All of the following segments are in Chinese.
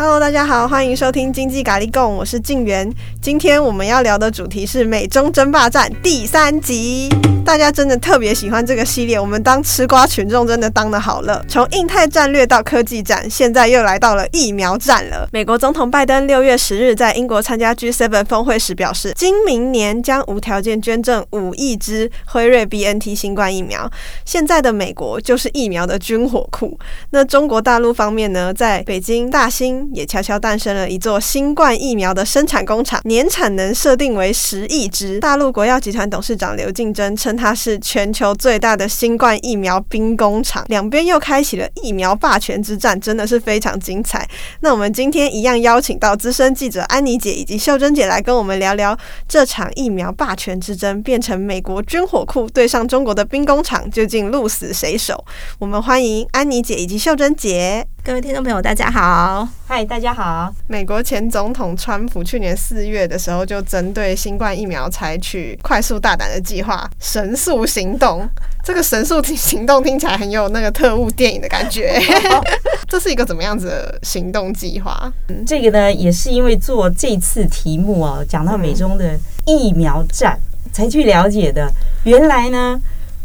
Hello，大家好，欢迎收听经济咖喱贡，我是静媛。今天我们要聊的主题是美中争霸战第三集。大家真的特别喜欢这个系列，我们当吃瓜群众真的当的好了。从印太战略到科技战，现在又来到了疫苗战了。美国总统拜登六月十日在英国参加 G7 峰会时表示，今明年将无条件捐赠五亿支辉瑞 BNT 新冠疫苗。现在的美国就是疫苗的军火库。那中国大陆方面呢，在北京大兴也悄悄诞生了一座新冠疫苗的生产工厂，年产能设定为十亿支。大陆国药集团董事长刘敬珍称。它是全球最大的新冠疫苗兵工厂，两边又开启了疫苗霸权之战，真的是非常精彩。那我们今天一样邀请到资深记者安妮姐以及秀珍姐来跟我们聊聊这场疫苗霸权之争，变成美国军火库对上中国的兵工厂，究竟鹿死谁手？我们欢迎安妮姐以及秀珍姐。各位听众朋友，大家好！嗨，大家好！美国前总统川普去年四月的时候，就针对新冠疫苗采取快速大胆的计划——神速行动。这个神速行动听起来很有那个特务电影的感觉。这是一个怎么样子的行动计划？嗯，这个呢，也是因为做这次题目啊，讲到美中的疫苗战，才去了解的。原来呢。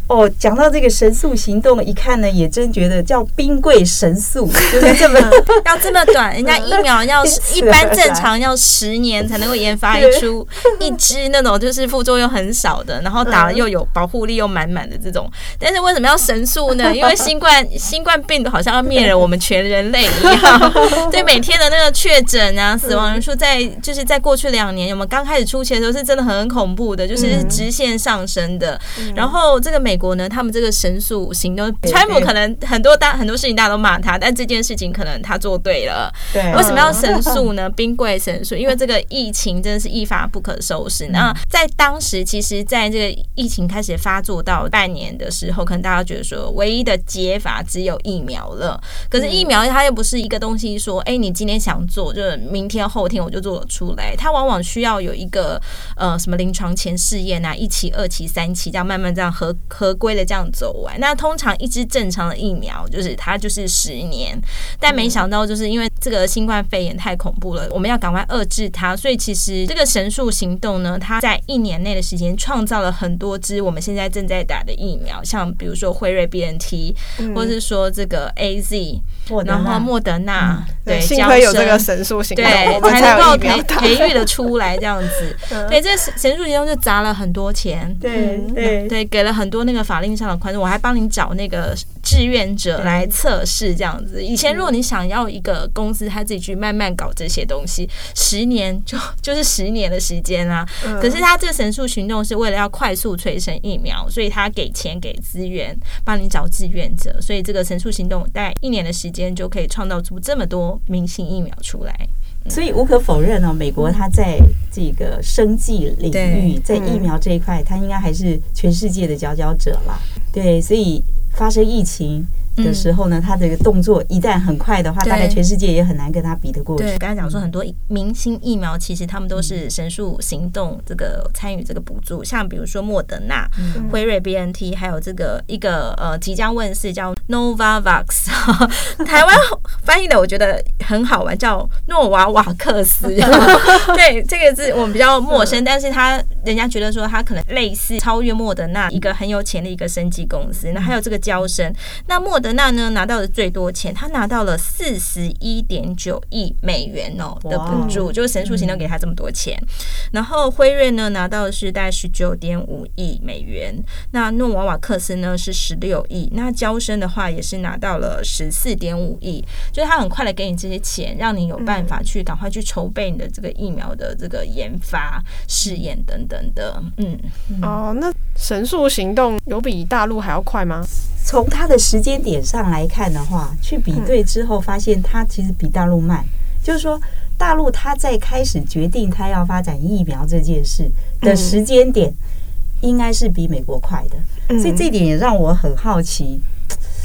哦，讲到这个神速行动，一看呢，也真觉得叫兵贵神速，就是这么 要这么短。人家疫苗要一般正常要十年才能够研发出一支那种就是副作用很少的，然后打了又有保护力又满满的这种。但是为什么要神速呢？因为新冠新冠病毒好像要灭了我们全人类一样。对，每天的那个确诊啊，死亡人数在就是在过去两年，我们刚开始出现的时候是真的很恐怖的，就是直线上升的。然后这个美。美国呢，他们这个神速行动，川普可能很多大很多事情大家都骂他，但这件事情可能他做对了。对，为什么要神速呢？兵贵神速，因为这个疫情真的是一发不可收拾。那在当时，其实在这个疫情开始发作到半年的时候，可能大家觉得说，唯一的解法只有疫苗了。可是疫苗它又不是一个东西，说，哎，你今天想做，就是明天后天我就做得出来。它往往需要有一个呃什么临床前试验啊，一期、二期、三期，这样慢慢这样合合。合规的这样走完，那通常一支正常的疫苗就是它就是十年，但没想到就是因为这个新冠肺炎太恐怖了，我们要赶快遏制它，所以其实这个神速行动呢，它在一年内的时间创造了很多支我们现在正在打的疫苗，像比如说辉瑞 BNT，或者是说这个 AZ，然后莫德纳，对，幸亏有这个神速行动，对，才能够培培育的出来这样子，对，这个神速行动就砸了很多钱，对对。对，给了很多那个。法令上的宽松，我还帮你找那个志愿者来测试，这样子。以前如果你想要一个公司，他自己去慢慢搞这些东西，十年 就就是十年的时间啊。可是他这个神速行动是为了要快速催生疫苗，所以他给钱给资源，帮你找志愿者，所以这个神速行动大概一年的时间就可以创造出这么多明星疫苗出来。所以无可否认呢，美国它在这个生计领域，在疫苗这一块，它应该还是全世界的佼佼者了。对，所以发生疫情。的时候呢，他这个动作一旦很快的话，大概全世界也很难跟他比得过去。对，刚才讲说很多明星疫苗，其实他们都是神速行动这个参与这个补助，像比如说莫德纳、辉瑞 BNT，还有这个一个呃即将问世叫 Novavax，台湾翻译的我觉得很好玩，叫诺瓦瓦克斯。对，这个字我们比较陌生，但是他人家觉得说他可能类似超越莫德纳一个很有钱的一个生技公司。那还有这个娇生，那莫。德纳呢拿到的最多钱，他拿到了四十一点九亿美元哦的补助，就是神速行动给他这么多钱。然后辉瑞呢拿到的是大概十九点五亿美元，那诺瓦瓦克斯呢是十六亿，那交生的话也是拿到了十四点五亿，就是他很快的给你这些钱，让你有办法去赶快去筹备你的这个疫苗的这个研发试验等等的。嗯，哦，那神速行动有比大陆还要快吗？从它的时间点上来看的话，去比对之后发现它其实比大陆慢。就是说，大陆它在开始决定它要发展疫苗这件事的时间点，应该是比美国快的。所以这点也让我很好奇。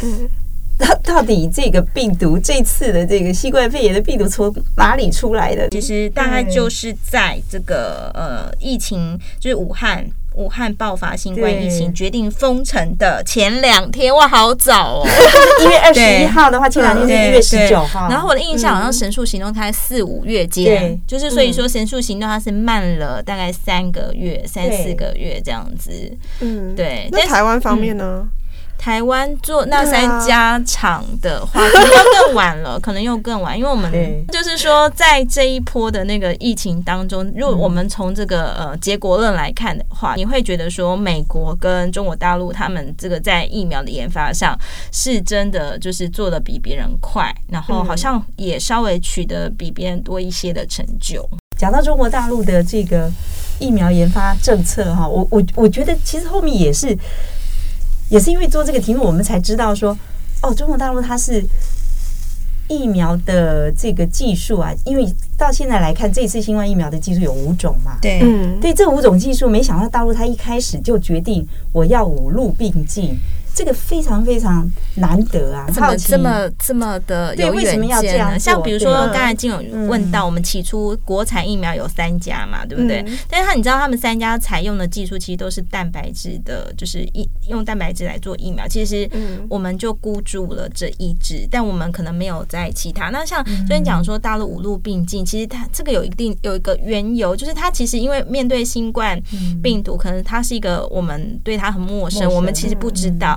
嗯，到 到底这个病毒这次的这个新冠肺炎的病毒从哪里出来的？其实大概就是在这个呃疫情，就是武汉。武汉爆发新冠疫情，决定封城的前两天，哇，好早哦！一月二十一号的话，前两天是一月十九号。然后我的印象好像神速行动它在四五月间，就是所以说神速行动它是慢了大概三个月、三四个月这样子。嗯，对。那台湾方面呢？台湾做那三家厂的话，可能要更晚了，可能又更晚，因为我们 就是说，在这一波的那个疫情当中，如果我们从这个呃结果论来看的话，你会觉得说，美国跟中国大陆他们这个在疫苗的研发上是真的就是做的比别人快，然后好像也稍微取得比别人多一些的成就。讲到中国大陆的这个疫苗研发政策哈，我我我觉得其实后面也是。也是因为做这个题目，我们才知道说，哦，中国大陆它是疫苗的这个技术啊，因为到现在来看，这次新冠疫苗的技术有五种嘛，对，嗯，对，这五种技术，没想到大陆它一开始就决定我要五路并进。这个非常非常难得啊！这么这么这么的有远见呢？像比如说刚才静有问到，我们起初国产疫苗有三家嘛，对不对？但是他你知道他们三家采用的技术其实都是蛋白质的，就是一用蛋白质来做疫苗。其实我们就孤注了这一支，但我们可能没有在其他。那像昨天讲说大陆五路并进，其实它这个有一定有一个缘由，就是它其实因为面对新冠病毒，可能它是一个我们对它很陌生，我们其实不知道。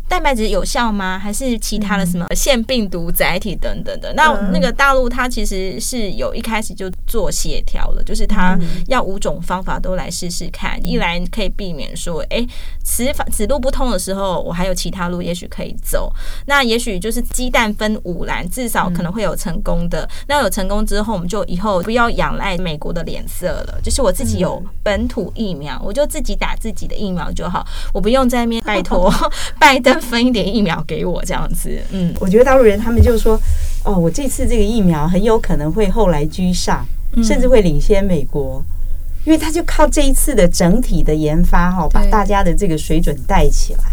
蛋白质有效吗？还是其他的什么腺病毒载体等等的？那那个大陆它其实是有一开始就做协调了，就是它要五种方法都来试试看，一来可以避免说，哎，此法此路不通的时候，我还有其他路也许可以走。那也许就是鸡蛋分五篮，至少可能会有成功的。那有成功之后，我们就以后不要仰赖美国的脸色了，就是我自己有本土疫苗，我就自己打自己的疫苗就好，我不用在那边拜托 拜登。分一点疫苗给我这样子，嗯，我觉得大陆人他们就说，哦，我这次这个疫苗很有可能会后来居上，甚至会领先美国，因为他就靠这一次的整体的研发哈，把大家的这个水准带起来。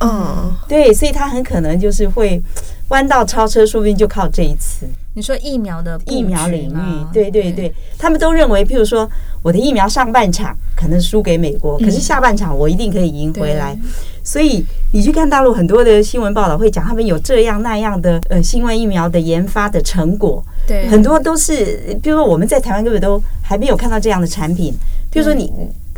嗯，对，所以他很可能就是会弯道超车，说不定就靠这一次。你说疫苗的疫苗领域，对对对，他们都认为，譬如说我的疫苗上半场可能输给美国，可是下半场我一定可以赢回来。所以你去看大陆很多的新闻报道，会讲他们有这样那样的呃新冠疫苗的研发的成果，对，很多都是，比如说我们在台湾根本都还没有看到这样的产品。比如说你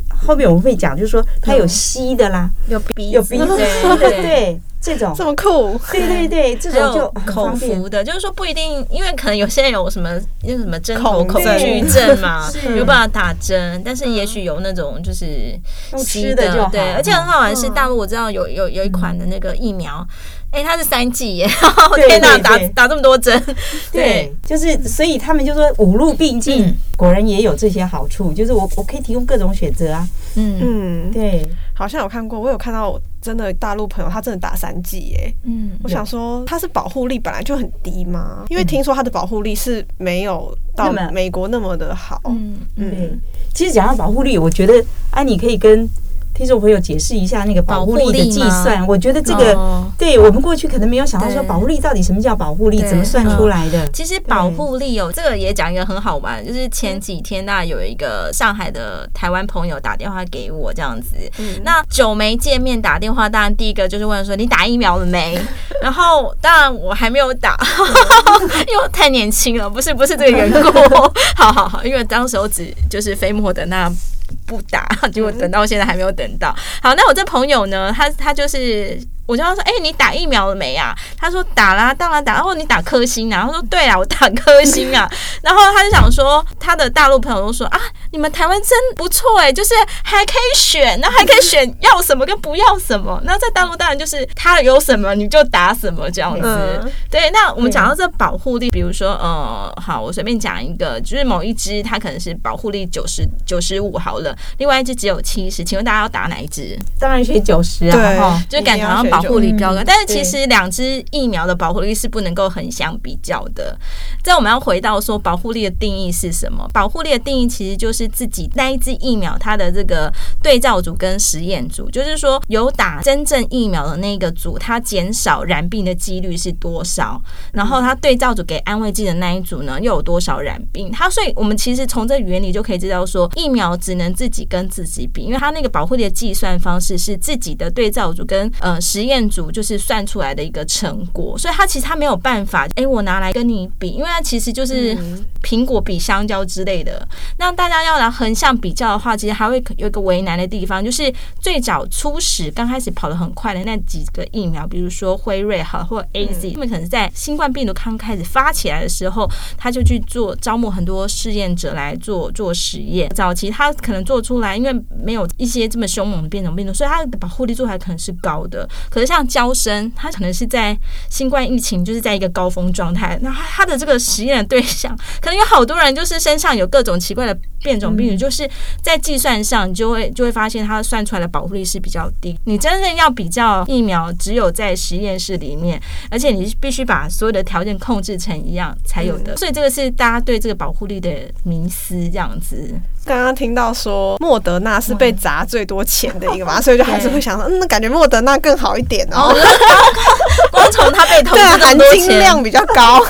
后面我们会讲，就是说它有吸的啦，有鼻有鼻子的，对。这种这么酷，对对对，这种就口服的，就是说不一定，因为可能有些人有什么有什么针头恐惧症嘛，没有办法打针，但是也许有那种就是吸的，对，而且很好玩是大陆，我知道有有有一款的那个疫苗，哎，它是三剂耶，天哪，打打这么多针，对，就是所以他们就说五路并进，果然也有这些好处，就是我我可以提供各种选择啊，嗯。嗯，对。好像有看过，我有看到真的大陆朋友，他真的打三剂耶。嗯，我想说，他是保护力本来就很低吗？因为听说他的保护力是没有到美国那么的好。嗯嗯，其实讲到保护力，我觉得安妮可以跟。听众朋友，解释一下那个保护力的计算。我觉得这个对我们过去可能没有想到说保护力到底什么叫保护力，怎么算出来的？其实保护力哦，这个也讲一个很好玩，就是前几天那有一个上海的台湾朋友打电话给我这样子，那久没见面打电话，当然第一个就是问说你打疫苗了没？然后当然我还没有打，因为我太年轻了，不是不是这个缘故。好好好，因为当时我只就是飞沫的那。不打，结果等到现在还没有等到。好，那我这朋友呢？他他就是。我就要说，哎、欸，你打疫苗了没啊？他说打啦，当然打。然后你打科兴啊？他说对啊，我打科兴啊。然后他就想说，他的大陆朋友都说啊，你们台湾真不错哎，就是还可以选，那还可以选要什么跟不要什么。那在大陆当然就是他有什么你就打什么这样子。嗯、对，那我们讲到这保护力，比如说呃，好，我随便讲一个，就是某一只它可能是保护力九十九十五好了，另外一只只有七十，请问大家要打哪一只？当然选九十啊，对，哦、就感觉好像。保护力比较高。但是其实两只疫苗的保护力是不能够横向比较的。这我们要回到说保护力的定义是什么？保护力的定义其实就是自己那一支疫苗它的这个对照组跟实验组，就是说有打真正疫苗的那个组，它减少染病的几率是多少？然后它对照组给安慰剂的那一组呢，又有多少染病？它所以我们其实从这原理就可以知道说，疫苗只能自己跟自己比，因为它那个保护的计算方式是自己的对照组跟呃实验组就是算出来的一个成果，所以它其实它没有办法，哎，我拿来跟你比，因为它其实就是苹果比香蕉之类的。那大家要来横向比较的话，其实还会有一个为难的地方，就是最早初始刚开始跑得很快的那几个疫苗，比如说辉瑞哈或 AZ，他们可能在新冠病毒刚开始发起来的时候，他就去做招募很多试验者来做做实验。早期他可能做出来，因为没有一些这么凶猛的变种病毒，所以他的保护力做还可能是高的。可是像娇生，他可能是在新冠疫情就是在一个高峰状态，那他的这个实验的对象可能有好多人，就是身上有各种奇怪的变种病毒，就是在计算上就会就会发现它算出来的保护力是比较低。你真正要比较疫苗，只有在实验室里面，而且你必须把所有的条件控制成一样才有的。所以这个是大家对这个保护力的迷思，这样子。刚刚听到说莫德纳是被砸最多钱的一个嘛，所以就还是会想说，嗯，那感觉莫德纳更好一点哦。光从它被投资 含金量比较高。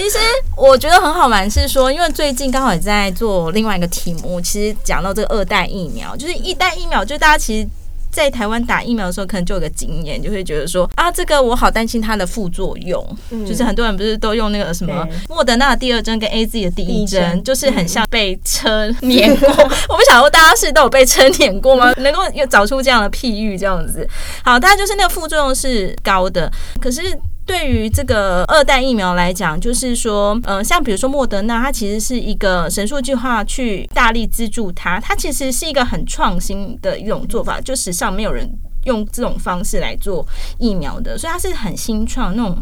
其实我觉得很好玩，是说，因为最近刚好也在做另外一个题目，其实讲到这个二代疫苗，就是一代疫苗，就是大家其实。在台湾打疫苗的时候，可能就有个经验，就会觉得说啊，这个我好担心它的副作用。嗯、就是很多人不是都用那个什么莫德纳的第二针跟 AZ 的第一针，就是很像被车碾过。嗯、我不晓得大家是都有被车碾过吗？能够又找出这样的譬喻，这样子。好，大家就是那个副作用是高的，可是。对于这个二代疫苗来讲，就是说，呃，像比如说莫德纳，它其实是一个神速计划去大力资助它，它其实是一个很创新的一种做法，就史上没有人用这种方式来做疫苗的，所以它是很新创那种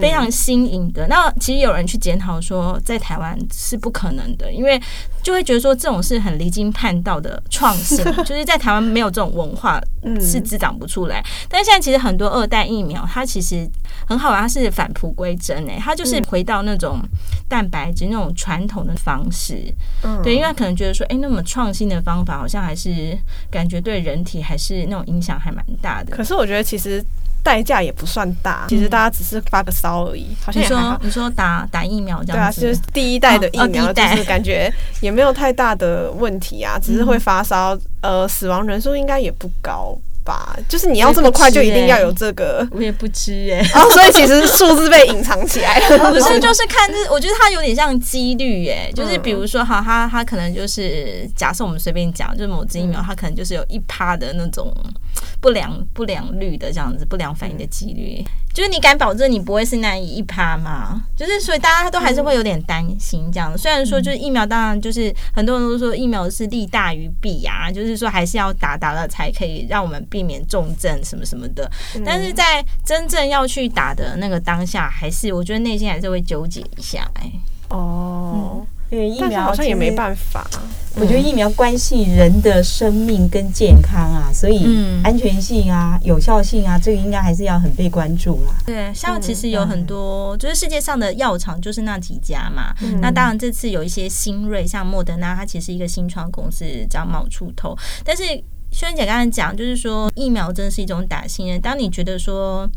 非常新颖的。那其实有人去检讨说，在台湾是不可能的，因为就会觉得说这种是很离经叛道的创新，就是在台湾没有这种文化是滋长不出来。但是现在其实很多二代疫苗，它其实。很好玩，它是返璞归真诶，它就是回到那种蛋白质那种传统的方式，嗯，对，因为他可能觉得说，哎，那么创新的方法好像还是感觉对人体还是那种影响还蛮大的。可是我觉得其实代价也不算大，其实大家只是发个烧而已。好像你说你说打打疫苗这样子，对啊，就是第一代的疫苗，就是感觉也没有太大的问题啊，只是会发烧，呃，死亡人数应该也不高。吧，就是你要这么快就一定要有这个，我也不知哎、欸，哦，所以其实数字被隐藏起来了，不是，就是看这，我觉得它有点像几率哎，就是比如说哈，它它可能就是假设我们随便讲，就是某支疫苗它可能就是有一趴的那种不良不良率的这样子不良反应的几率，就是你敢保证你不会是那一趴吗？就是所以大家都还是会有点担心这样，虽然说就是疫苗当然就是很多人都说疫苗是利大于弊啊，就是说还是要打打了才可以让我们。避免重症什么什么的，但是在真正要去打的那个当下，还是我觉得内心还是会纠结一下。哎，哦，因为疫苗好像也没办法。我觉得疫苗关系人的生命跟健康啊，所以安全性啊、有效性啊，这个应该还是要很被关注啦。对，像其实有很多，就是世界上的药厂就是那几家嘛。那当然这次有一些新锐，像莫德纳，它其实一个新创公司这样冒出头，但是。轩姐刚才讲，就是说疫苗真的是一种打信任。当你觉得说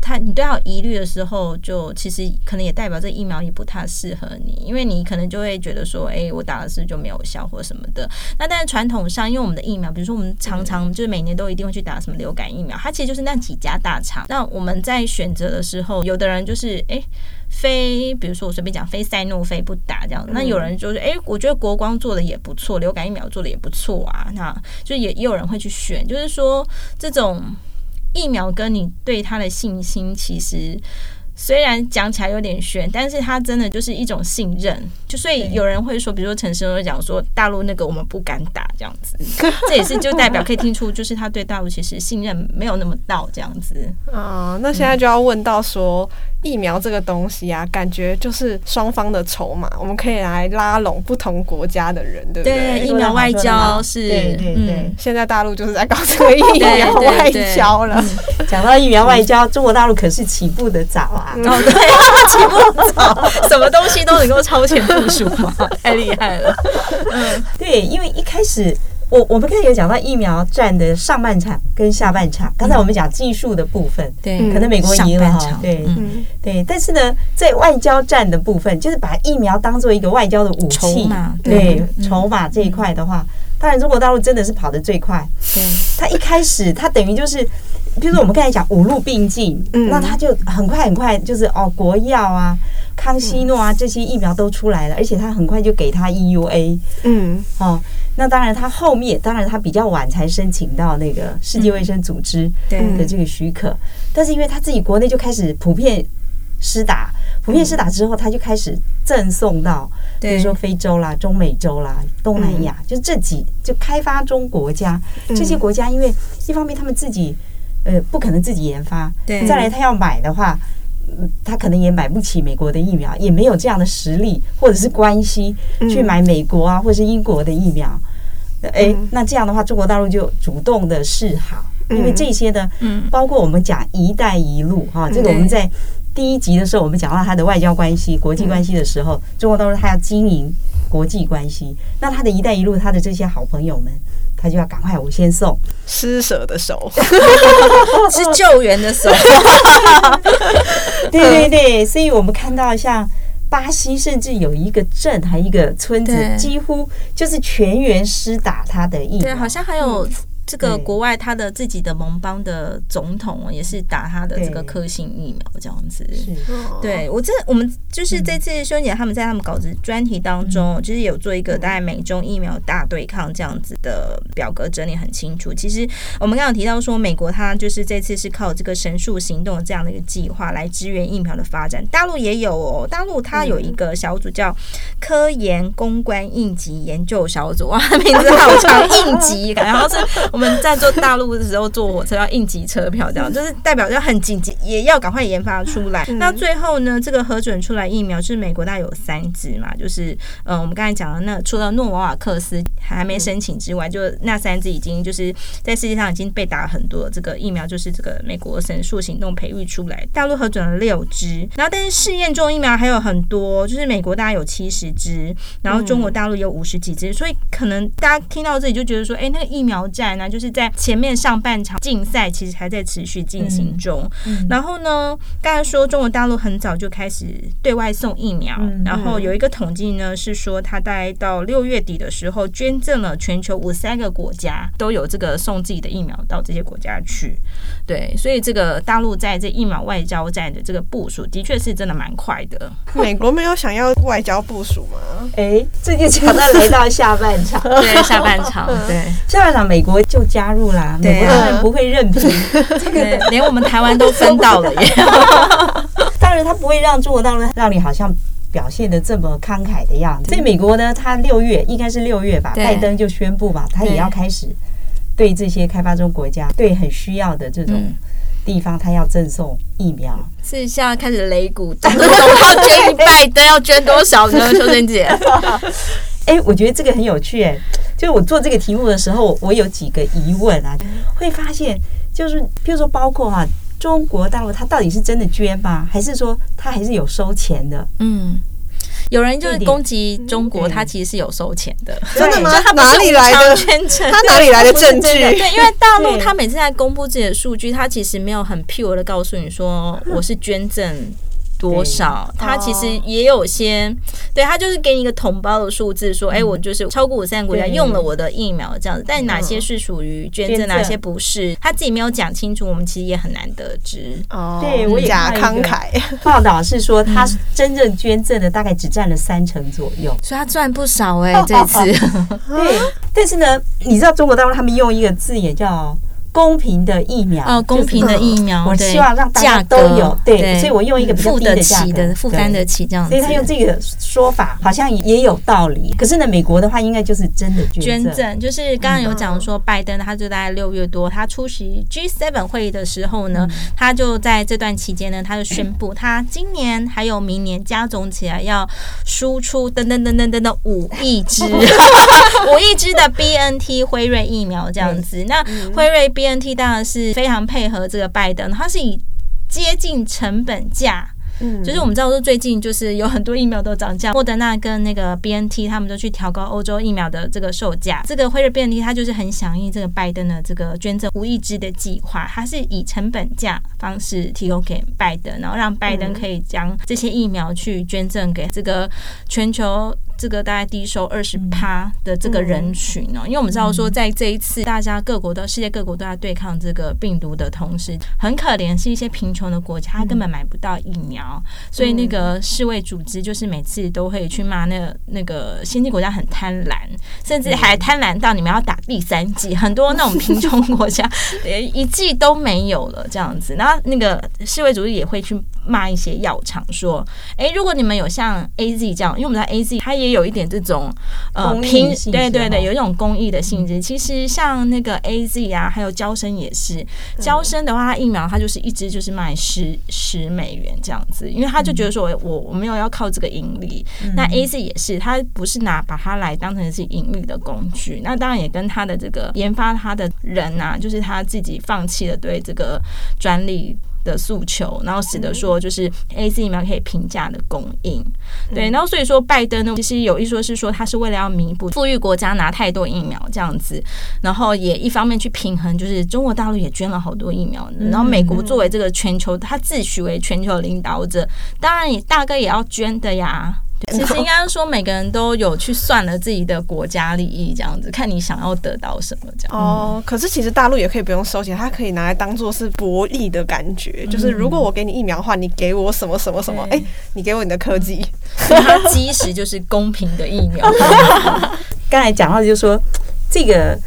他你对他有疑虑的时候，就其实可能也代表这疫苗也不太适合你，因为你可能就会觉得说，哎，我打了是就没有效或什么的。那但是传统上，因为我们的疫苗，比如说我们常常就是每年都一定会去打什么流感疫苗，它其实就是那几家大厂。那我们在选择的时候，有的人就是哎。非，比如说我随便讲，非赛诺菲不打这样，那有人就是，哎，我觉得国光做的也不错，流感疫苗做的也不错啊，那就也也有人会去选，就是说这种疫苗跟你对它的信心其实虽然讲起来有点玄，但是它真的就是一种信任。就所以有人会说，比如说陈时中会讲说，大陆那个我们不敢打这样子，这也是就代表可以听出，就是他对大陆其实信任没有那么到这样子。啊，那现在就要问到说，疫苗这个东西啊，感觉就是双方的筹码，我们可以来拉拢不同国家的人，对不对？对，疫苗外交是，对对对。现在大陆就是在搞这个疫苗外交了。讲到疫苗外交，中国大陆可是起步的早啊。哦，对，起步早，什么东西都能够超前部署嘛，太厉害了。嗯，对，因为一开始我我们刚才有讲到疫苗战的上半场跟下半场，刚才我们讲技术的部分，对，可能美国赢了哈，对，对，但是呢，在外交战的部分，就是把疫苗当做一个外交的武器，对，筹码这一块的话，当然中国大陆真的是跑得最快，对，他一开始他等于就是。比如说我们刚才讲五路并进，嗯，那他就很快很快，就是哦，国药啊、康希诺啊这些疫苗都出来了，而且他很快就给他 EUA，嗯，哦，那当然他后面当然他比较晚才申请到那个世界卫生组织的这个许可，但是因为他自己国内就开始普遍施打，普遍施打之后，他就开始赠送到，比如说非洲啦、中美洲啦、东南亚，就这几就开发中国家。这些国家，因为一方面他们自己。呃，不可能自己研发。对，再来他要买的话，他可能也买不起美国的疫苗，也没有这样的实力或者是关系去买美国啊，或者是英国的疫苗。哎，那这样的话，中国大陆就主动的示好，因为这些呢，包括我们讲“一带一路”哈，这个我们在第一集的时候，我们讲到他的外交关系、国际关系的时候，中国大陆他要经营国际关系，那他的一带一路，他的这些好朋友们。他就要赶快，我先送施舍的手，是救援的手。对对对，所以我们看到像巴西，甚至有一个镇还一个村子，几乎就是全员施打他的疫苗。对，好像还有。这个国外他的自己的盟邦的总统也是打他的这个科兴疫苗这样子，对我这我们就是这次修姐他们在他们稿子专题当中，就是有做一个大概美中疫苗大对抗这样子的表格整理很清楚。其实我们刚刚提到说，美国它就是这次是靠这个神速行动这样的一个计划来支援疫苗的发展，大陆也有哦，大陆它有一个小组叫科研公关应急研究小组，哇，名字好长，应急，然后是。我们在坐大陆的时候坐火车要应急车票，这样就是代表要很紧急，也要赶快研发出来。那最后呢，这个核准出来疫苗是美国大概有三支嘛，就是嗯，我们刚才讲的那除了诺瓦瓦克斯还没申请之外，就那三支已经就是在世界上已经被打了很多这个疫苗，就是这个美国神树行动培育出来，大陆核准了六支，然后但是试验中疫苗还有很多，就是美国大概有七十支，然后中国大陆有五十几支，所以可能大家听到这里就觉得说，哎，那个疫苗战呢？就是在前面上半场竞赛，其实还在持续进行中。然后呢，刚才说中国大陆很早就开始对外送疫苗，然后有一个统计呢，是说他大概到六月底的时候捐赠了全球五十三个国家，都有这个送自己的疫苗到这些国家去。对，所以这个大陆在这疫苗外交战的这个部署，的确是真的蛮快的。美国没有想要外交部署吗？哎，这就讲到来到下半场，对，下半场，对，下半场美国就。就加入啦，美国当然不会任凭，这个连我们台湾都分到了耶。当然，他不会让中国大陆让你好像表现的这么慷慨的样子。所以美国呢，他六月应该是六月吧，拜登就宣布吧，他也要开始对这些开发中国家，对很需要的这种地方，他要赠送疫苗。是现在开始擂鼓，动不动要捐一 拜登要捐多少呢？秋生姐。哎，我觉得这个很有趣哎，就是我做这个题目的时候，我有几个疑问啊，会发现就是，譬如说，包括哈、啊，中国大陆它到底是真的捐吗？还是说它还是有收钱的？嗯，有人就是攻击中国，它其实是有收钱的，真的吗？他哪里来的捐赠？他哪里来的 证据？对，因为大陆他每次在公布自己的数据，他其实没有很 pure 的告诉你说我是捐赠。多少？他其实也有些，对，他就是给你一个同胞的数字，说，哎，我就是超过五十三个国家用了我的疫苗这样子，但哪些是属于捐赠，哪些不是，他自己没有讲清楚，我们其实也很难得知。哦，对，我也假慷慨。报道是说，他真正捐赠的大概只占了三成左右，所以他赚不少哎，这次。对，但是呢，你知道中国大陆他们用一个字眼叫公平的疫苗哦，公平的疫苗，我希望让大家都有对，所以我用一个比较低的价格，负担得起这样子。所以他用这个说法好像也有道理。可是呢，美国的话应该就是真的捐赠，就是刚刚有讲说拜登他就在六月多他出席 G7 会议的时候呢，他就在这段期间呢，他就宣布他今年还有明年加总起来要输出等等等等等等五亿支 五亿支的 BNT 辉瑞疫苗这样子。那辉瑞 B N T 当然是非常配合这个拜登，它是以接近成本价。嗯，就是我们知道说最近就是有很多疫苗都涨价，莫德纳跟那个 B N T 他们都去调高欧洲疫苗的这个售价。这个辉瑞 B N T 它就是很响应这个拜登的这个捐赠五亿支的计划，它是以成本价方式提供给拜登，然后让拜登可以将这些疫苗去捐赠给这个全球。这个大概低收二十趴的这个人群哦，因为我们知道说，在这一次大家各国的世界各国都在对抗这个病毒的同时，很可怜是一些贫穷的国家，他根本买不到疫苗，所以那个世卫组织就是每次都会去骂那个那个先进国家很贪婪，甚至还贪婪到你们要打第三剂，很多那种贫穷国家 连一剂都没有了这样子，然后那个世卫组织也会去骂一些药厂说，诶，如果你们有像 AZ 这样，因为我们在 AZ 它也。有一点这种呃平对对对，有一种公益的性质。其实像那个 A Z 啊，还有交生也是。交生的话，它疫苗它就是一支就是卖十十美元这样子，因为他就觉得说我我我没有要靠这个盈利。那 A Z 也是，他不是拿把它来当成是盈利的工具。那当然也跟他的这个研发他的人啊，就是他自己放弃了对这个专利。的诉求，然后使得说就是 AZ 疫苗可以平价的供应，对，然后所以说拜登呢，其实有一说是说他是为了要弥补富裕国家拿太多疫苗这样子，然后也一方面去平衡，就是中国大陆也捐了好多疫苗，然后美国作为这个全球，他自诩为全球领导者，当然也大概也要捐的呀。其实应该说，每个人都有去算了自己的国家利益，这样子看你想要得到什么这样。哦，可是其实大陆也可以不用收钱，它可以拿来当做是博弈的感觉。就是如果我给你疫苗的话，你给我什么什么什么？哎，你给我你的科技，它基石就是公平的疫苗。刚才讲到就是说这个。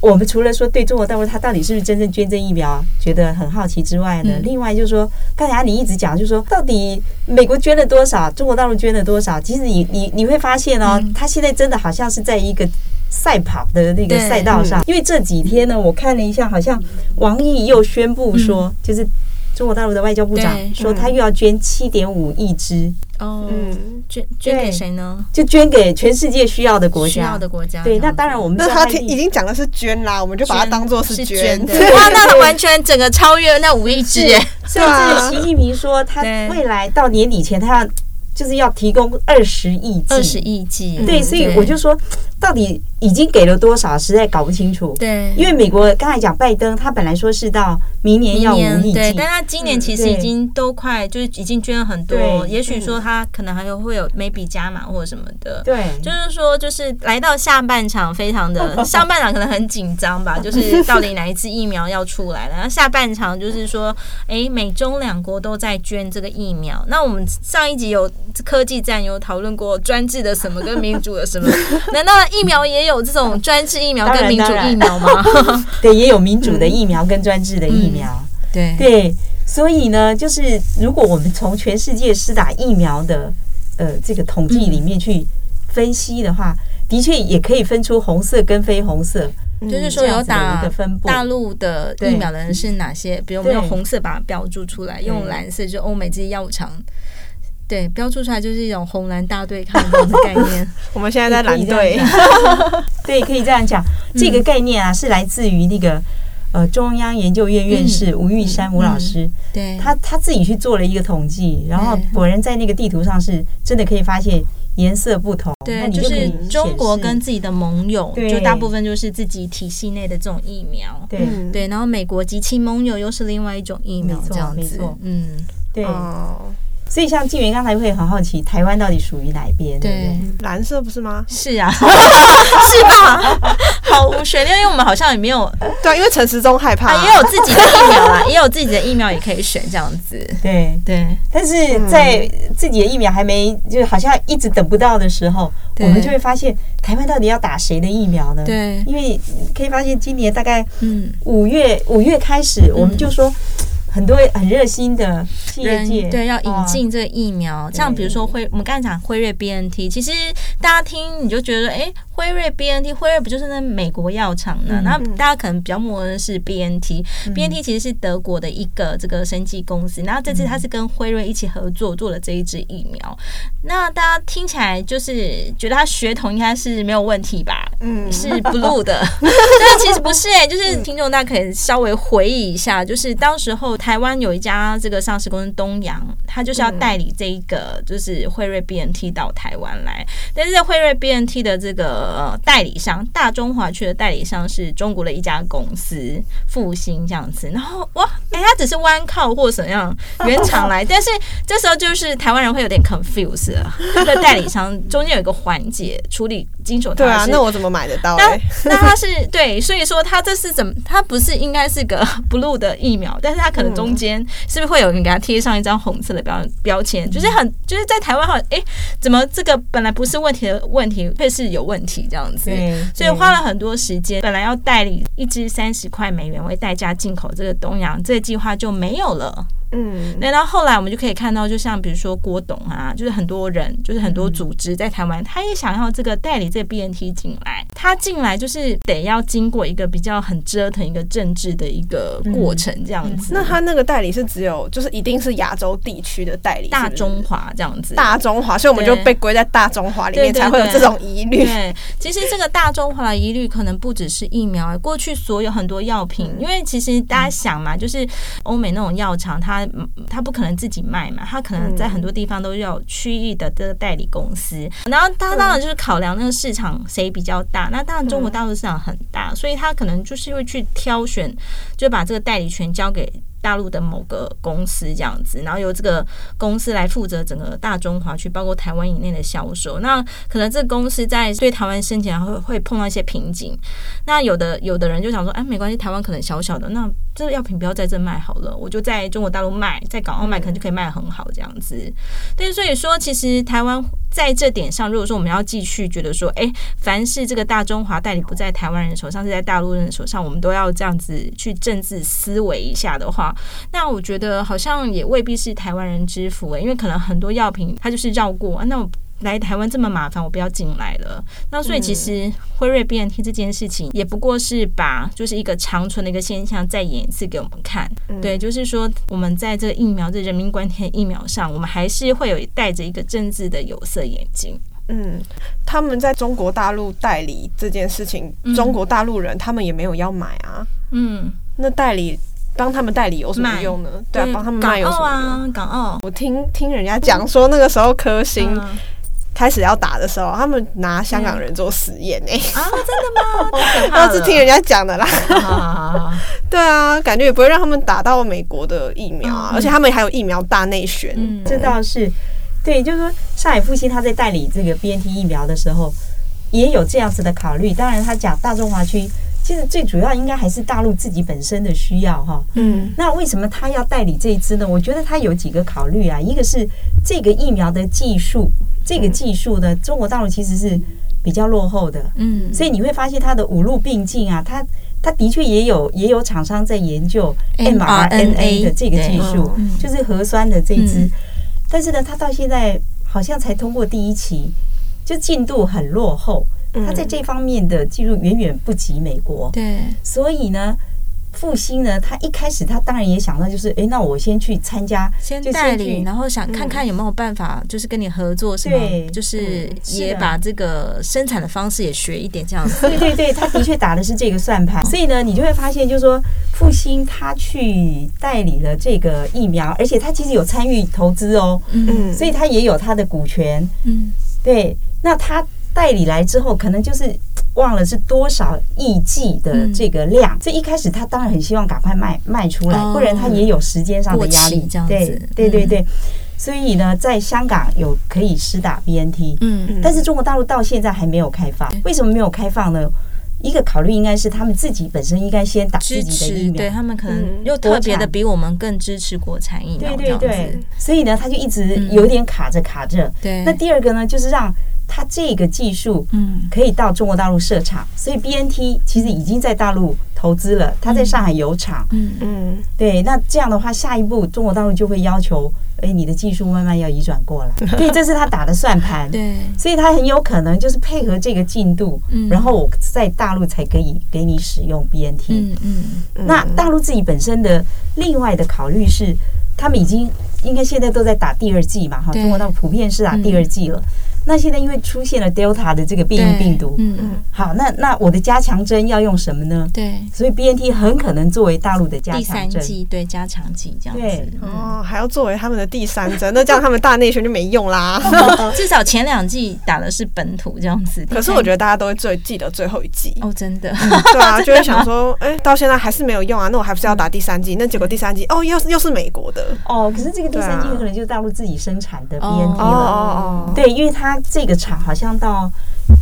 我们除了说对中国大陆他到底是不是真正捐赠疫苗觉得很好奇之外呢，另外就是说，刚才你一直讲，就是说到底美国捐了多少，中国大陆捐了多少？其实你你你会发现哦，他现在真的好像是在一个赛跑的那个赛道上，因为这几天呢，我看了一下，好像王毅又宣布说，就是中国大陆的外交部长说他又要捐七点五亿支。哦，嗯，捐捐给谁呢？就捐给全世界需要的国家，需要的国家。对，那当然我们那他已经讲的是捐啦，我们就把它当做是捐。哇，那他完全整个超越那五亿支耶！甚至习近平说，他未来到年底前，他要就是要提供二十亿剂，二十亿剂。对，所以我就说，到底。已经给了多少？实在搞不清楚。对，因为美国刚才讲拜登，他本来说是到明年要五亿剂，对，但他今年其实已经都快，就是已经捐了很多。也许说他可能还有会有 maybe 加码或者什么的。对，就是说，就是来到下半场，非常的 上半场可能很紧张吧，就是到底哪一支疫苗要出来了。然后下半场就是说，哎，美中两国都在捐这个疫苗。那我们上一集有科技战有讨论过专制的什么跟民主的什么？难道疫苗也有？有这种专制疫苗跟民主疫苗吗？对，也有民主的疫苗跟专制的疫苗。嗯、对对，所以呢，就是如果我们从全世界施打疫苗的呃这个统计里面去分析的话，嗯、的确也可以分出红色跟非红色。就是说有打大陆的疫苗的人是哪些？比如我们用红色把它标注出来，用蓝色就欧美这些药厂。对，标注出来就是一种红蓝大对抗的概念。我们现在在蓝队，对，可以这样讲。这个概念啊，是来自于那个呃中央研究院院士吴玉山吴老师。对，他他自己去做了一个统计，然后果然在那个地图上是真的可以发现颜色不同。对，就是中国跟自己的盟友，就大部分就是自己体系内的这种疫苗。对对，然后美国及其盟友又是另外一种疫苗，这样子。嗯，对。所以像静媛刚才会很好奇，台湾到底属于哪边？对，蓝色不是吗？是啊，是吧？好无悬念，因为我们好像也没有对，因为陈时中害怕、啊，也有自己的疫苗啦，也有自己的疫苗也可以选这样子。对对，但是在自己的疫苗还没，就好像一直等不到的时候，我们就会发现台湾到底要打谁的疫苗呢？对，因为可以发现今年大概嗯五月五月开始，我们就说。很多很热心的企业界，对，要引进这个疫苗，哦、像比如说辉，我们刚才讲辉瑞 BNT，其实大家听你就觉得，哎、欸，辉瑞 BNT，辉瑞不就是那美国药厂呢？那、嗯、大家可能比较陌生的是 BNT，BNT、嗯、BNT 其实是德国的一个这个生技公司，然后这次它是跟辉瑞一起合作做了这一支疫苗。那大家听起来就是觉得它血统应该是没有问题吧？嗯，是 blue 的，但其实不是哎、欸，就是听众大家可以稍微回忆一下，就是当时候。台湾有一家这个上市公司东阳，他就是要代理这一个就是辉瑞 BNT 到台湾来，但是在辉瑞 BNT 的这个呃代理商大中华区的代理商是中国的一家公司复兴这样子，然后哇，哎、欸，他只是弯靠或怎样原厂来，但是这时候就是台湾人会有点 confuse 了，这个代理商中间有一个环节处理金属，对啊，那我怎么买得到？那那他是对，所以说他这是怎么？他不是应该是个 blue 的疫苗，但是他可能。中间是不是会有人给他贴上一张红色的标标签？就是很就是在台湾好像哎，怎么这个本来不是问题的问题，却是有问题这样子？所以花了很多时间，本来要代理一支三十块美元为代价进口这个东洋，这个计划就没有了。嗯，那到后来我们就可以看到，就像比如说郭董啊，就是很多人，就是很多组织在台湾，他也想要这个代理这个 BNT 进来，他进来就是得要经过一个比较很折腾一个政治的一个过程这样子。那他那个代理是只有就是一定是亚洲地区的代理，大中华这样子，大中华，所以我们就被归在大中华里面，才会有这种疑虑。对，其实这个大中华的疑虑可能不只是疫苗，过去所有很多药品，因为其实大家想嘛，就是欧美那种药厂，它他不可能自己卖嘛，他可能在很多地方都要区域的这个代理公司，然后他当然就是考量那个市场谁比较大，那当然中国大陆市场很大，所以他可能就是会去挑选，就把这个代理权交给。大陆的某个公司这样子，然后由这个公司来负责整个大中华区，包括台湾以内的销售。那可能这公司在对台湾申请会会碰到一些瓶颈。那有的有的人就想说，哎，没关系，台湾可能小小的，那这个药品不要在这卖好了，我就在中国大陆卖，在港澳卖，可能就可以卖得很好这样子。对，所以说其实台湾在这点上，如果说我们要继续觉得说，哎，凡是这个大中华代理不在台湾人手上，是在大陆人手上，我们都要这样子去政治思维一下的话。那我觉得好像也未必是台湾人之福，因为可能很多药品它就是绕过。那我来台湾这么麻烦，我不要进来了。那所以其实辉瑞 BNT 这件事情也不过是把就是一个长存的一个现象再演一次给我们看。对，就是说我们在这个疫苗这人民关天疫苗上，我们还是会有带着一个政治的有色眼镜。嗯，他们在中国大陆代理这件事情，中国大陆人他们也没有要买啊。嗯，那代理。帮他们代理有什么用呢？对啊，帮他们卖有什么用？港澳啊，港澳。我听听人家讲说，那个时候科兴开始要打的时候，他们拿香港人做实验呢。啊，真的吗？都是听人家讲的啦。对啊，感觉也不会让他们打到美国的疫苗啊，而且他们还有疫苗大内宣。嗯，这倒是。对，就是说上海复星他在代理这个 BNT 疫苗的时候，也有这样子的考虑。当然，他讲大中华区。其实最主要应该还是大陆自己本身的需要哈。嗯，那为什么他要代理这一支呢？我觉得他有几个考虑啊。一个是这个疫苗的技术，这个技术呢，中国大陆其实是比较落后的。嗯，所以你会发现它的五路并进啊，它它的确也有也有厂商在研究 mRNA 的这个技术，就是核酸的这一支。但是呢，它到现在好像才通过第一期，就进度很落后。它在这方面的技术远远不及美国，对，所以呢，复兴呢，他一开始他当然也想到就是，哎，那我先去参加，先代理，然后想看看有没有办法，就是跟你合作，是吗？就是也把这个生产的方式也学一点，这样子。对对对，他的确打的是这个算盘，所以呢，你就会发现，就是说复兴他去代理了这个疫苗，而且他其实有参与投资哦，嗯，所以他也有他的股权，嗯，对，那他。代理来之后，可能就是忘了是多少亿剂的这个量，嗯、所以一开始他当然很希望赶快卖卖出来，不然他也有时间上的压力。这样子，对对对对。所以呢，在香港有可以施打 BNT，嗯，但是中国大陆到现在还没有开放。为什么没有开放呢？一个考虑应该是他们自己本身应该先打自己的疫苗，对他们可能又特别的比我们更支持国产疫苗，对对对，所以呢，他就一直有点卡着卡着。对，那第二个呢，就是让他这个技术嗯。可以到中国大陆设厂，所以 BNT 其实已经在大陆投资了，他在上海有厂，嗯。嗯，对，那这样的话，下一步中国大陆就会要求。哎，你的技术慢慢要移转过来，所以，这是他打的算盘，对，所以他很有可能就是配合这个进度，嗯，然后我在大陆才可以给你使用 BNT，嗯嗯，那大陆自己本身的另外的考虑是，他们已经应该现在都在打第二季嘛，哈，中国大陆普遍是打第二季了。那现在因为出现了 Delta 的这个变异病毒，嗯嗯，好，那那我的加强针要用什么呢？对，所以 BNT 很可能作为大陆的加强针，第三剂，对，加强剂这样子。对，哦，还要作为他们的第三针，那这样他们大内宣就没用啦。至少前两季打的是本土这样子。可是我觉得大家都会最记得最后一季哦，真的，对啊，就会想说，哎，到现在还是没有用啊，那我还不是要打第三剂？那结果第三剂哦，又是又是美国的。哦，可是这个第三剂可能就是大陆自己生产的 BNT 了，哦哦，对，因为它这个厂。好像到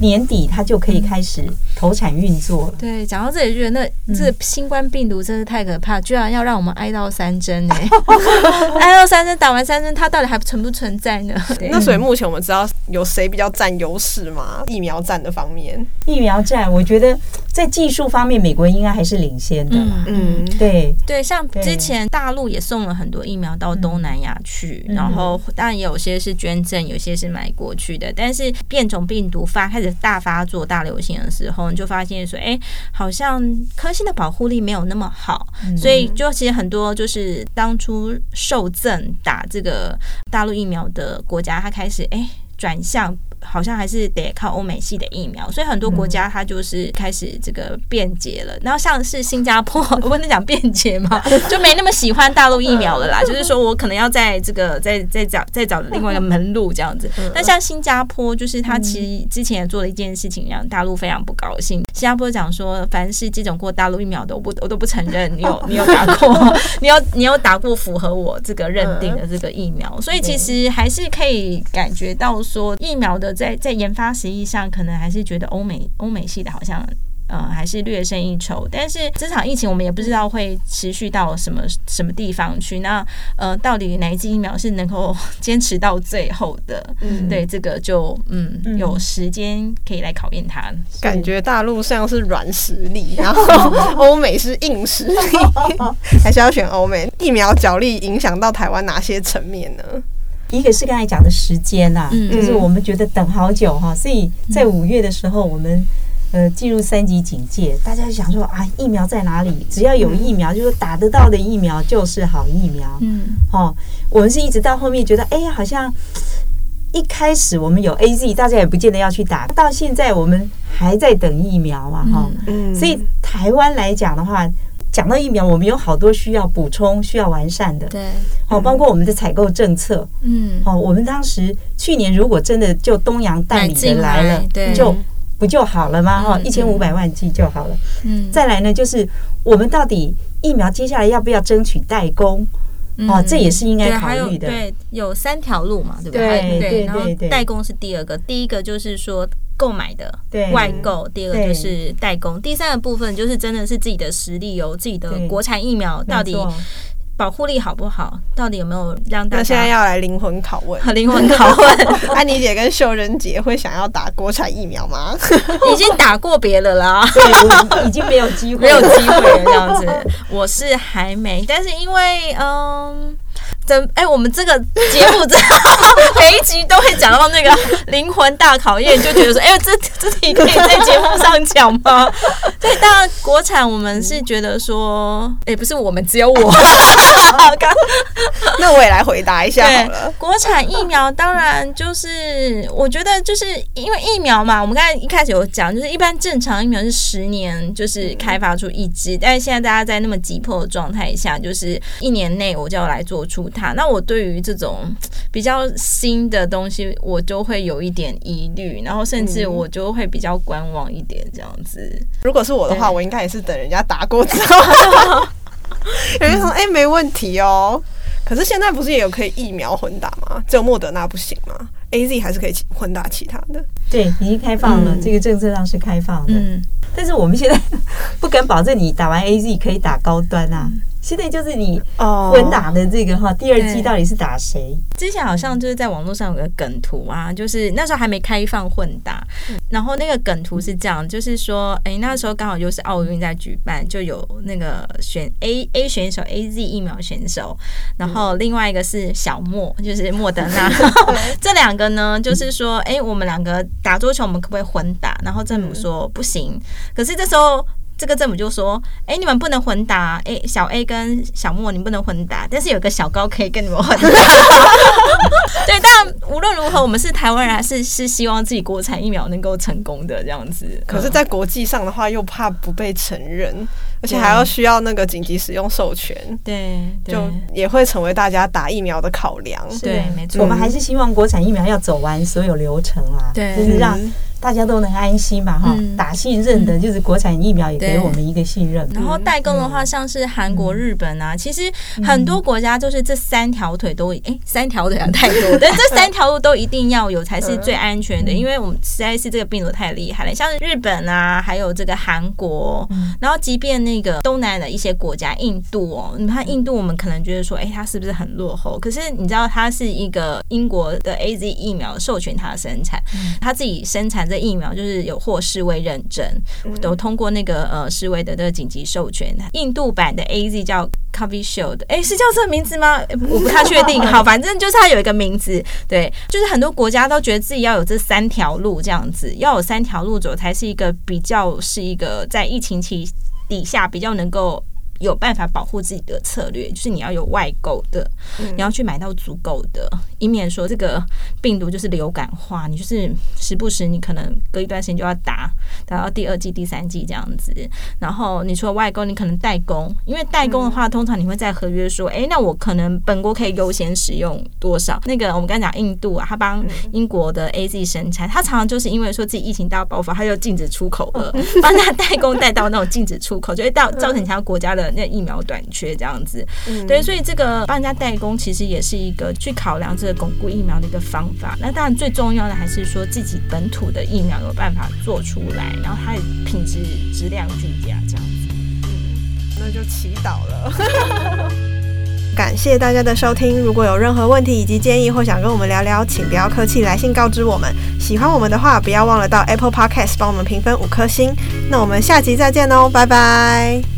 年底，它就可以开始投产运作了。对，讲到这里就觉得，那这新冠病毒真是太可怕，居然要让我们挨到三针呢！挨到三针，打完三针，它到底还存不存在呢？那所以目前我们知道有谁比较占优势吗？疫苗战的方面，疫苗战，我觉得在技术方面，美国应该还是领先的。嗯，对对，像之前大陆也送了很多疫苗到东南亚去，然后当然有些是捐赠，有些是买过去的，但是。变种病毒发开始大发作、大流行的时候，你就发现说，哎、欸，好像科兴的保护力没有那么好，所以就其实很多就是当初受赠打这个大陆疫苗的国家，它开始哎转向。好像还是得靠欧美系的疫苗，所以很多国家它就是开始这个便捷了。然后像是新加坡，我跟你讲便捷嘛，就没那么喜欢大陆疫苗了啦。就是说我可能要在这个再再找再找另外一个门路这样子。那像新加坡，就是它其实之前也做了一件事情，让大陆非常不高兴。新加坡讲说，凡是接种过大陆疫苗的，我不我都不承认你有你有打过，你有你有打过符合我这个认定的这个疫苗。所以其实还是可以感觉到说疫苗的。在在研发实际上，可能还是觉得欧美欧美系的好像，呃，还是略胜一筹。但是这场疫情，我们也不知道会持续到什么什么地方去。那呃，到底哪一剂疫苗是能够 坚持到最后的？嗯，对，这个就嗯，有时间可以来考验它。感觉大陆像是软实力，然后 欧美是硬实力，还是要选欧美？疫苗角力影响到台湾哪些层面呢？一个是刚才讲的时间呐、啊，就是我们觉得等好久哈，所以在五月的时候，我们呃进入三级警戒，大家就想说啊，疫苗在哪里？只要有疫苗，就是打得到的疫苗就是好疫苗。嗯，好，我们是一直到后面觉得，哎，好像一开始我们有 AZ，大家也不见得要去打，到现在我们还在等疫苗啊，哈，嗯，所以台湾来讲的话。讲到疫苗，我们有好多需要补充、需要完善的。对，好，包括我们的采购政策。嗯，好，我们当时去年如果真的就东洋代理的来了，对，就不就好了吗？哈，一千五百万剂就好了。嗯，再来呢，就是我们到底疫苗接下来要不要争取代工？哦，这也是应该考虑的。对，有三条路嘛，对不对？对对对。然后代工是第二个，第一个就是说。购买的外购，第二个就是代工，第三个部分就是真的是自己的实力，有自己的国产疫苗到底保护力好不好？到底有没有让大家？那现在要来灵魂拷问，灵魂拷问，安妮姐跟秀仁姐会想要打国产疫苗吗？已经打过别了啦，已经没有机会，没有机会了这样子。我是还没，但是因为嗯。哎、欸，我们这个节目，这每一集都会讲到那个灵魂大考验，就觉得说，哎、欸，这这题可以在节目上讲吗？对，当然国产我们是觉得说，哎、欸，不是我们，只有我。那我也来回答一下好了。国产疫苗当然就是，我觉得就是因为疫苗嘛，我们刚才一开始有讲，就是一般正常疫苗是十年就是开发出一支，但是现在大家在那么急迫的状态下，就是一年内我就要来做出。那我对于这种比较新的东西，我就会有一点疑虑，然后甚至我就会比较观望一点这样子。如果是我的话，我应该也是等人家打过之后，有人说：“哎，没问题哦。”可是现在不是也有可以疫苗混打吗？只有莫德纳不行吗？AZ 还是可以混打其他的。对，已经开放了，嗯、这个政策上是开放的。嗯，但是我们现在 不敢保证你打完 AZ 可以打高端啊。嗯现在就是你混打的这个哈，第二季到底是打谁？之前好像就是在网络上有个梗图啊，就是那时候还没开放混打，然后那个梗图是这样，就是说，哎，那时候刚好就是奥运在举办，就有那个选 A A 选手 A Z 疫苗选手，然后另外一个是小莫，就是莫德纳，这两个呢，就是说，哎，我们两个打桌球，我们可不可以混打？然后政府说不行，可是这时候。这个政府就说：“哎，你们不能混打，A 小 A 跟小莫，你不能混打，但是有个小高可以跟你们混打。”对，但无论如何，我们是台湾人，还是是希望自己国产疫苗能够成功的这样子。可是，在国际上的话，又怕不被承认，而且还要需要那个紧急使用授权。对，就也会成为大家打疫苗的考量。对，没错。我们还是希望国产疫苗要走完所有流程啦，对，就是让。大家都能安心嘛哈，打信任的就是国产疫苗，也给我们一个信任。然后代工的话，像是韩国、日本啊，其实很多国家就是这三条腿都哎，三条腿啊太多，但这三条路都一定要有才是最安全的，因为我们实在是这个病毒太厉害了。像是日本啊，还有这个韩国，然后即便那个东南亚的一些国家，印度哦，你看印度，我们可能觉得说，哎，它是不是很落后？可是你知道，它是一个英国的 AZ 疫苗授权它的生产，它自己生产。这疫苗就是有获世卫认证，都通过那个呃世卫的那个紧急授权。印度版的 AZ 叫 Covishield，哎，是叫这个名字吗？我不太确定。好，反正就是它有一个名字。对，就是很多国家都觉得自己要有这三条路这样子，要有三条路走才是一个比较是一个在疫情期底下比较能够。有办法保护自己的策略，就是你要有外购的，你要去买到足够的，以免说这个病毒就是流感化，你就是时不时你可能隔一段时间就要打，打到第二季、第三季这样子。然后你除了外购，你可能代工，因为代工的话，通常你会在合约说，哎，那我可能本国可以优先使用多少？那个我们刚才讲印度啊，他帮英国的 AZ 生产，他常常就是因为说自己疫情大爆发，他就禁止出口了，帮他代工带到那种禁止出口，就会到造成其他国家的。那疫苗短缺这样子，对，所以这个帮人家代工其实也是一个去考量这个巩固疫苗的一个方法。那当然最重要的还是说自己本土的疫苗有办法做出来，然后它的品质质量俱佳这样子。嗯，那就祈祷了。感谢大家的收听，如果有任何问题以及建议或想跟我们聊聊，请不要客气，来信告知我们。喜欢我们的话，不要忘了到 Apple Podcast 帮我们评分五颗星。那我们下集再见喽，拜拜。